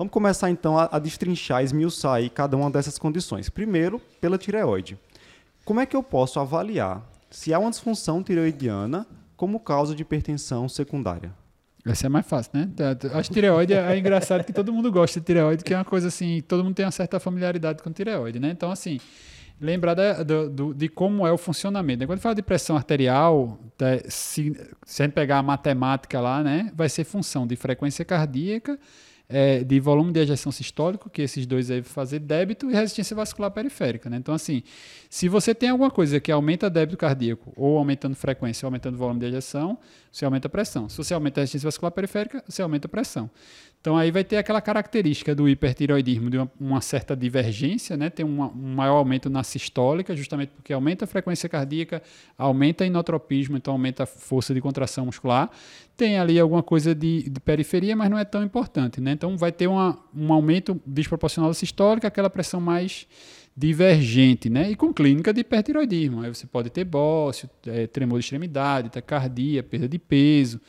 Vamos começar então a, a destrinchar, esmiuçar aí cada uma dessas condições. Primeiro, pela tireoide. Como é que eu posso avaliar se há uma disfunção tireoidiana como causa de hipertensão secundária? Essa é mais fácil, né? Acho que tireoide é engraçado que todo mundo gosta de tireoide, que é uma coisa assim, todo mundo tem uma certa familiaridade com tireoide, né? Então, assim, lembrar da, do, de como é o funcionamento. Quando fala de pressão arterial, se, se a gente pegar a matemática lá, né, vai ser função de frequência cardíaca é, de volume de ejeção sistólico, que esses dois vão fazer débito, e resistência vascular periférica. Né? Então, assim, se você tem alguma coisa que aumenta débito cardíaco, ou aumentando frequência, ou aumentando volume de ejeção, você aumenta a pressão. Se você aumenta a resistência vascular periférica, você aumenta a pressão. Então aí vai ter aquela característica do hipertiroidismo de uma, uma certa divergência, né? tem uma, um maior aumento na sistólica, justamente porque aumenta a frequência cardíaca, aumenta a inotropismo, então aumenta a força de contração muscular. Tem ali alguma coisa de, de periferia, mas não é tão importante. Né? Então vai ter uma, um aumento desproporcional da sistólica, aquela pressão mais divergente, né? E com clínica de hipertiroidismo. Aí você pode ter bócio, é, tremor de extremidade, taquicardia, perda de peso,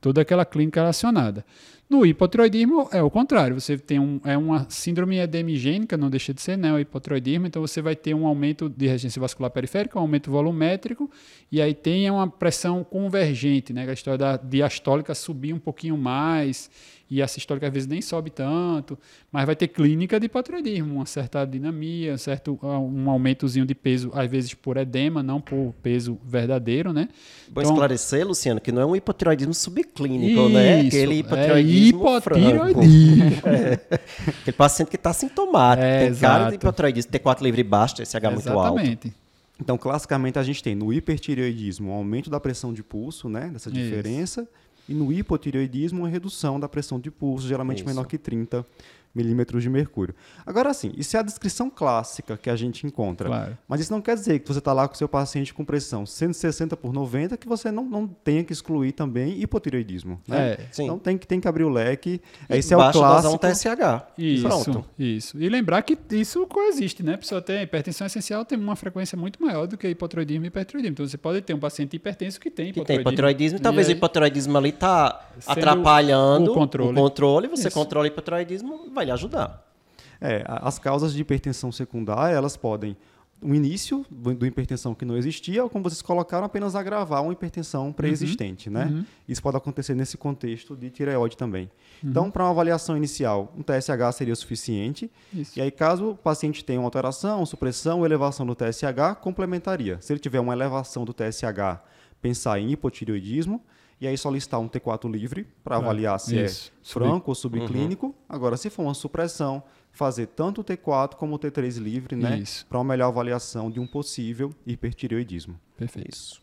toda aquela clínica relacionada. No hipotiroidismo é o contrário, você tem um, é uma síndrome edemigênica, não deixa de ser, né, o hipotiroidismo, então você vai ter um aumento de resistência vascular periférica, um aumento volumétrico, e aí tem uma pressão convergente, né, a história da diastólica subir um pouquinho mais, e a sistólica às vezes nem sobe tanto, mas vai ter clínica de hipotiroidismo, uma certa dinamia, um certo um aumentozinho de peso, às vezes por edema, não por peso verdadeiro, né? Vou então, esclarecer, Luciano, que não é um hipotiroidismo subclínico, né? isso, né? Aquele hipotiroidismo é hipotiroidismo. é. Aquele paciente que está sintomático, é, tem exato. cara de hipotiroidismo, T4 livre baixo, TSH Exatamente. muito alto. Exatamente. Então, classicamente, a gente tem no hipertireoidismo um aumento da pressão de pulso, né? Dessa diferença. Isso e no hipotireoidismo, uma redução da pressão de pulso, geralmente Isso. menor que 30 milímetros de mercúrio. Agora, sim, isso é a descrição clássica que a gente encontra. Claro. Mas isso não quer dizer que você está lá com o seu paciente com pressão 160 por 90 que você não, não tenha que excluir também hipotireoidismo. Né? É, sim. Então tem que, tem que abrir o leque. E esse é o clássico. um TSH. Isso, Pronto. isso. E lembrar que isso coexiste, né? A pessoa tem hipertensão essencial tem uma frequência muito maior do que hipotireoidismo e hipertireoidismo. Então você pode ter um paciente hipertenso que tem hipotireoidismo. Que tem hipotireoidismo. Talvez aí, o hipotireoidismo ali está atrapalhando o controle. O controle você isso. controla o hipotireoidismo, vai lhe ajudar. É, as causas de hipertensão secundária, elas podem o início do hipertensão que não existia, ou como vocês colocaram, apenas agravar uma hipertensão pré-existente, uhum, né? Uhum. Isso pode acontecer nesse contexto de tireoide também. Uhum. Então, para uma avaliação inicial, um TSH seria suficiente. Isso. E aí, caso o paciente tenha uma alteração, supressão ou elevação do TSH, complementaria. Se ele tiver uma elevação do TSH, pensar em hipotireoidismo, e aí solicitar um T4 livre para avaliar se é Isso. é franco ou subclínico. Uhum. Agora, se for uma supressão, fazer tanto o T4 como o T3 livre, né? Para uma melhor avaliação de um possível hipertireoidismo. Perfeito. Isso.